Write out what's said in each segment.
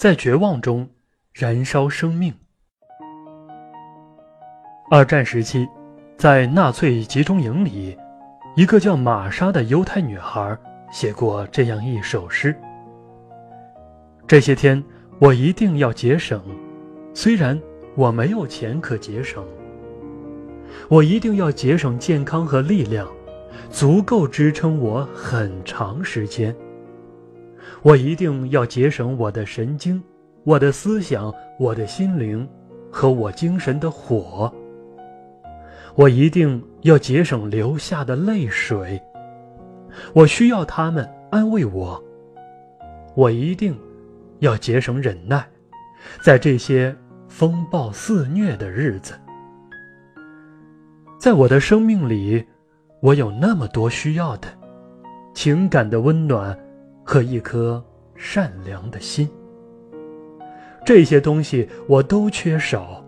在绝望中燃烧生命。二战时期，在纳粹集中营里，一个叫玛莎的犹太女孩写过这样一首诗：“这些天，我一定要节省，虽然我没有钱可节省。我一定要节省健康和力量，足够支撑我很长时间。我一定要节省我的神经、我的思想、我的心灵和我精神的火。”我一定要节省流下的泪水，我需要他们安慰我。我一定要节省忍耐，在这些风暴肆虐的日子，在我的生命里，我有那么多需要的情感的温暖和一颗善良的心。这些东西我都缺少，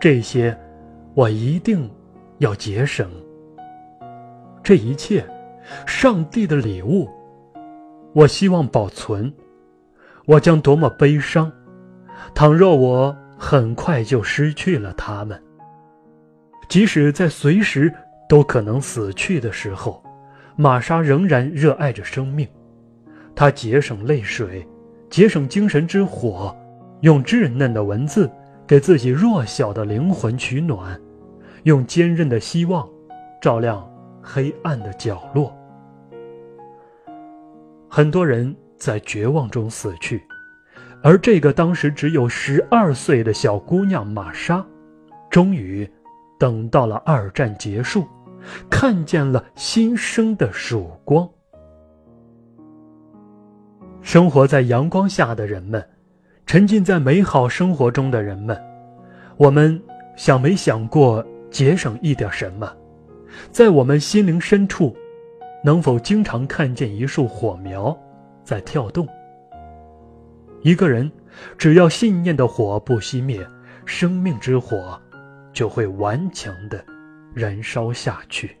这些。我一定要节省这一切，上帝的礼物，我希望保存。我将多么悲伤，倘若我很快就失去了他们。即使在随时都可能死去的时候，玛莎仍然热爱着生命。她节省泪水，节省精神之火，用稚嫩的文字。给自己弱小的灵魂取暖，用坚韧的希望照亮黑暗的角落。很多人在绝望中死去，而这个当时只有十二岁的小姑娘玛莎，终于等到了二战结束，看见了新生的曙光。生活在阳光下的人们。沉浸在美好生活中的人们，我们想没想过节省一点什么？在我们心灵深处，能否经常看见一束火苗在跳动？一个人只要信念的火不熄灭，生命之火就会顽强的燃烧下去。